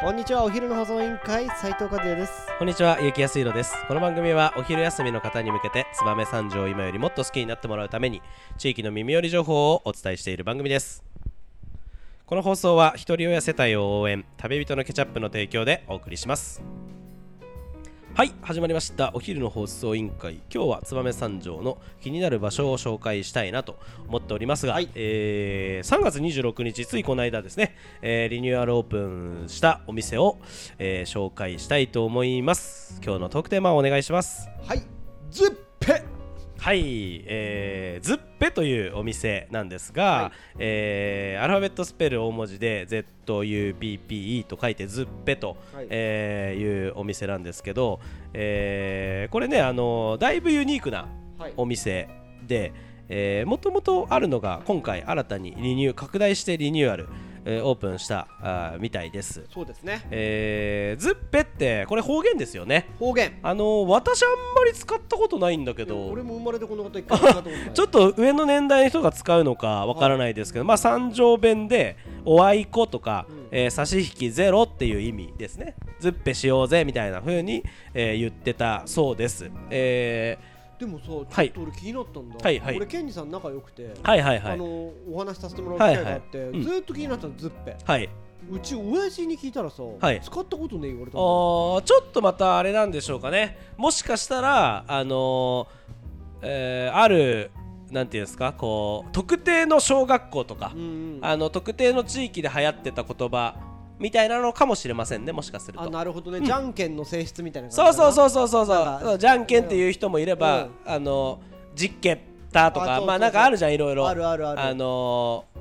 こんにちはお昼の保存委員会斉藤和也ですこんにちは、ゆきやすいろです。この番組はお昼休みの方に向けて、燕三条を今よりもっと好きになってもらうために、地域の耳寄り情報をお伝えしている番組です。この放送は、ひとり親世帯を応援、旅人のケチャップの提供でお送りします。はい、始まりました。お昼の放送委員会。今日は燕三条の気になる場所を紹介したいなと思っておりますが、はいえー3月26日、ついこの間ですね、えーリニューアルオープンしたお店を、えー紹介したいと思います。今日のトークテーマをお願いします。はいズッペはい、えー、ズッペというお店なんですが、はい。えーアルファベットスペル大文字で ZUPPE と書いてズッペと、はい。えーいうお店なんですけど、えーこれねあのだいぶユニークなはい。お店で、えもともとあるのが今回新たにリニュー拡大してリニューアル、えーオープンしたあーみたいです、そうですね。えーズッペってこれ方言ですよね。方言。あの私あんまり使ったことないんだけど。俺も生まれてこのこと一回も使ったことない。ちょっと上の年代の人が使うのかわからないですけど、まあ三条弁でおあいことか、うん。えー差し引きゼロっていう意味ですね。ズッペしようぜみたいな風に、えー言ってたそうです、えでもさちょはいっと俺気になったんだ。はいはい。俺ケンジさん仲良くてーはいはいはい。あのお話しさせてもらう機会があってはいはい。うん。ずーっと気になったのズッペ。はい、うち親父に聞いたらさはい。使ったことねえ言われた。あのーちょっとまたあれなんでしょうかね。もしかしたらあのーえーあるなんていうんですかこう特定の小学校とか、うんうん。あの特定の地域で流行ってた言葉みたいなのかもしれませんねもしかすると。あなるほどね。じゃんけんの性質みたいなそうそううそうそうそう。そうじゃんけんっていう人もいれば、うん。あの実験たとかまあなんかあるじゃんいろいろ。あるあるある。のー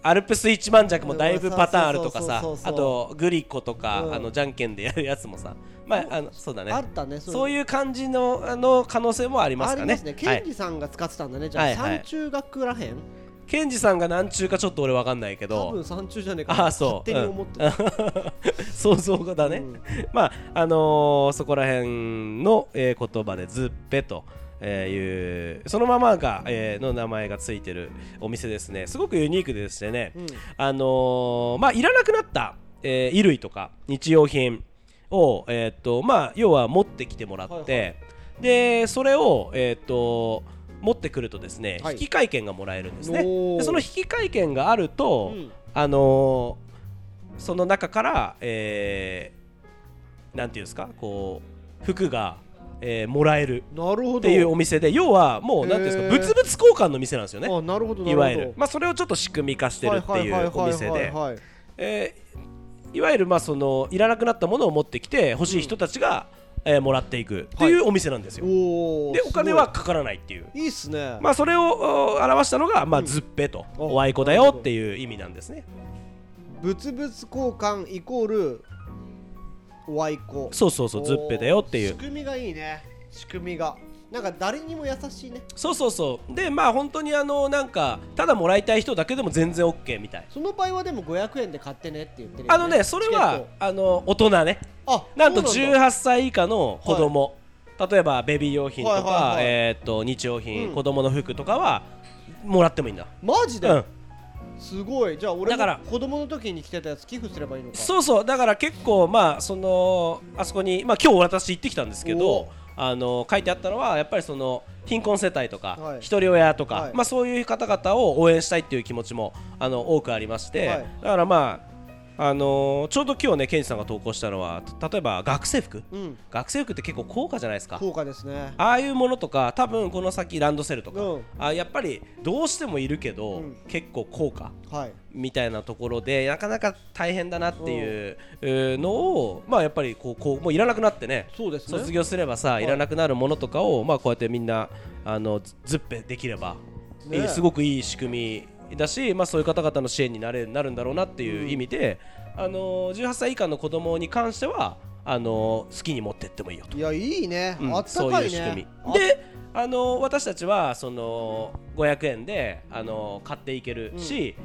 アルプス一万弱もだいぶパターンあるとかさあとグリコとか、うん。あのじゃんけんでやるやつもさまああのそうだね。あったねそういう。感じのあの可能性もありますかね。ありますね。ケンジさんが使ってたんだね。じゃあはい。はい。山中学らへん？ケンジさんが何中かちょっと俺わかんないけ多ど分山中じゃねえかあそう。勝手に思ってた。想像がだね、うん。まああのーそこら辺の、えー言葉でズッペと、えーいうそのままが、えーの名前がついてるお店ですね。すごくユニークでしてね、うん。あのーまあいらなくなった、えー衣類とか日用品をえーっとまあ要は持ってきてもらって、はいはい。でそれをえーっと持ってくるとですね、はい。引換券がもらえるんですね。その引換券があると、うん。あのーその中から、えーなんていうんですかこう服が、えーもらえるっていうお店で要はもうなんていうんですか物々交換の店なんですよね。あなるほどなるほど。いわゆる、まあ、それをちょっと仕組み化してるっていうお店で。えーいわゆるまあそのいらなくなったものを持ってきて欲しい人たちが、えーもらっていくっていうお店なんですよ、おおでお金はかからないっていう。いいっすね。まあそれをお表したのが、まあ、うん。ズッペと、おおあいこだよっていう意味なんですね。物々交換イコールおあいこ。そうそうそうズッペだよっていう。仕組みがいいね。仕組みが。なんか誰にも優しいね。そうそうそう。でまあ本当にあのなんかただもらいたい人だけでも全然 OK みたい。その場合はでも500円で買ってねって言ってるよ、ね、あのねそれはあの大人ね。あなんとそうだ。18歳以下の子供、例えばベビー用品とか、はいはいはい。えーっと日用品、うん。子供の服とかはもらってもいいんだ。マジで、うん。すごい。じゃあ俺もだから子供の時に着てたやつ寄付すればいいのか。そうそう。だから結構まあそのあそこにまあ今日私行ってきたんですけおどあの書いてあったのはやっぱりその貧困世帯とか、はい。一人親とか、はい。まあそういう方々を応援したいっていう気持ちもあの多くありまして、はい。だからまああのーちょうど今日ねケンジさんが投稿したのはた例えば学生服。うん。学生服って結構高価じゃないですか。高価ですね。ああいうものとか多分この先ランドセルとか、うん。あやっぱりどうしてもいるけど、うん。結構高価はい。みたいなところでなかなか大変だなっていううのをまあやっぱりこうこうもういらなくなってねそうですね。卒業すればさ、い。い、らなくなるものとかをまあこうやってみんなあのズズッペできれば、ね。すごくいい仕組みだし、まあ、そういう方々の支援になれなるんだろうなっていう意味で、あの18歳以下の子供に関してはあの好きに持ってってもいいよと。いやいいね、うんあったそうかいいう仕組ねみであの私たちはその500円であの買っていけるし、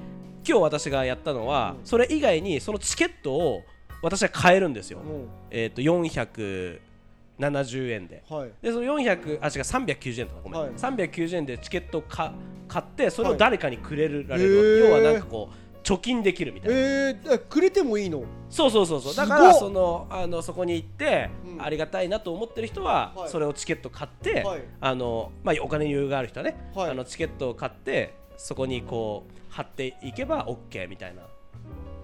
今日私がやったのは、うん。それ以外にそのチケットを私は買えるんですよ、うん。えっ、と470円で。はい。でその400あ違う390円とかごめん、はい。390円でチケットをか買ってそれをはい。誰かにくれるられへる、ー。要はなんかこう貯金できるみたいな、えー、えくれてもいいの？そうそうそうそう。だからそのあのそこに行って、うん。ありがたいなと思ってる人は、はい。それをチケット買って、はい。あのまあ、お金に余裕がある人はね、はい。あのチケットを買ってそこにこう貼っていけば OK みたいな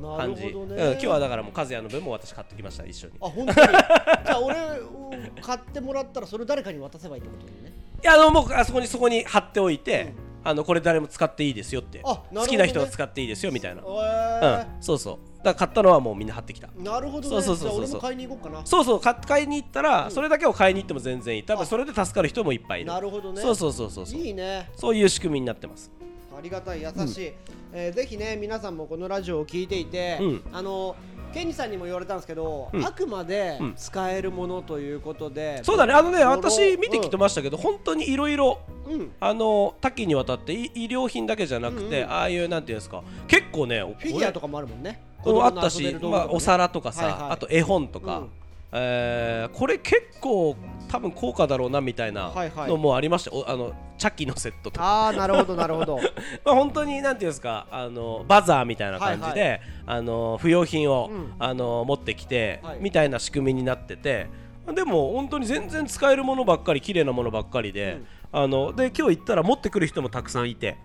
な感じ、るほどね、うん、今日はだからもう和也の分も私買ってきました一緒に。あ本当に？じゃあ俺うん買ってもらったらそれ誰かに渡せばいいってことだよね。いやあのもうあそこにそこに貼っておいて、あのこれ誰も使っていいですよって、ね。好きな人は使っていいですよみたいな、えうん、そうそう。だから買ったのはもうみんな貼ってきた。ー、なるほどね。そうそうそうそう。買いに行こうかな。そうそう買買いに行ったら、うん。それだけを買いに行っても全然いい。多分あ。それで助かる人もいっぱいいる。なるほどね。そうそうそうそうそう。いいね。そういう仕組みになってます。ありがたい優しい、えーぜひね皆さんもこのラジオを聞いていて、うん。あのケンジさんにも言われたんですけど、うん。あくまでうん。使えるものということで、そうだね。あのね私見てきてましたけど、本当にいろいろうんあの多岐にわたってい医療品だけじゃなくて、ああいうなんていうんですか結構ねフィギュアとかもあるもんね。これあったし、まあ、お皿とかさ、はいはい。あと絵本とか、うん。えーこれ結構多分高価だろうなみたいなはいはい。のもありました、おあのチャキのセットとか。ああなるほどなるほど。まあ本当になんていうんですかあのバザーみたいな感じで、はいあの不用品を、うん。あの持ってきて、はい。みたいな仕組みになっててでも本当に全然使えるものばっかり綺麗なものばっかりで、うんあので今日行ったら持ってくる人もたくさんいて、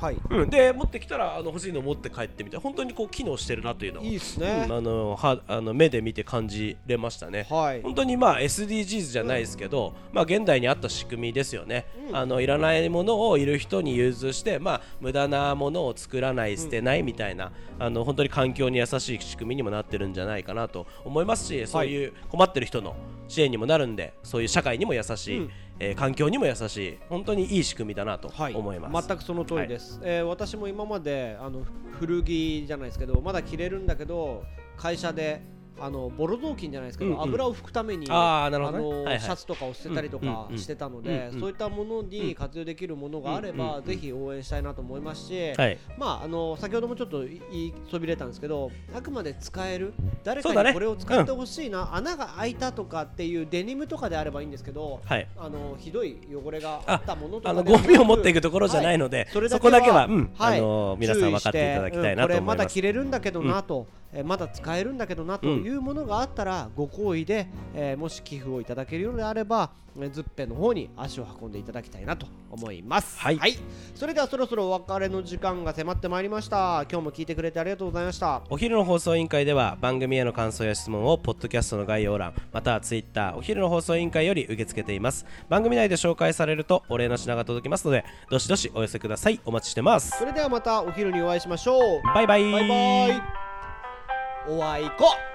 はい。うん、で持ってきたらあの欲しいの持って帰ってみて本当にこう機能してるなというのをいいっすね。うん。あのはあの目で見て感じれましたね。はい。本当にまあ SDGs じゃないですけど、まあ現代にあった仕組みですよね、うん。あのいらないものをいる人に融通して、まあ、無駄なものを作らない捨てないみたいな、あの本当に環境に優しい仕組みにもなってるんじゃないかなと思いますしそういう困ってる人の支援にもなるんでそういう社会にも優しい、うんえー環境にも優しい本当にいい仕組みだなとはい。思います。全くその通りです、えー私も今まであの古着じゃないですけどまだ着れるんだけど会社であのボロ雑巾じゃないですけど、油を拭くためにあのシャツとかを捨てたりとかしてたので、そういったものに活用できるものがあれば、ぜひ応援したいなと思いますし、はい。まああの先ほどもちょっと言いそびれたんですけどあくまで使える誰かにこれを使ってほしいな、穴が開いたとかっていうデニムとかであればいいんですけどはい。あのひどい汚れがあったものとかあのゴミを持っていくところじゃないので、そこだけは、あの皆さん分かっていただきたいなと思います。これまだ着れるんだけどなと、えーまだ使えるんだけどなというものがあったら、ご好意で、えーもし寄付をいただけるようであれば、えーズッペの方に足を運んでいただきたいなと思います。はいそれではそろそろお別れの時間が迫ってまいりました。今日も聞いてくれてありがとうございました。お昼の放送委員会では番組への感想や質問をポッドキャストの概要欄またはツイッターお昼の放送委員会より受け付けています番組内で紹介されるとお礼の品が届きますのでどしどしお寄せくださいお待ちしてますそれではまたお昼にお会いしましょう。バイバイバイバイ。お会いこ。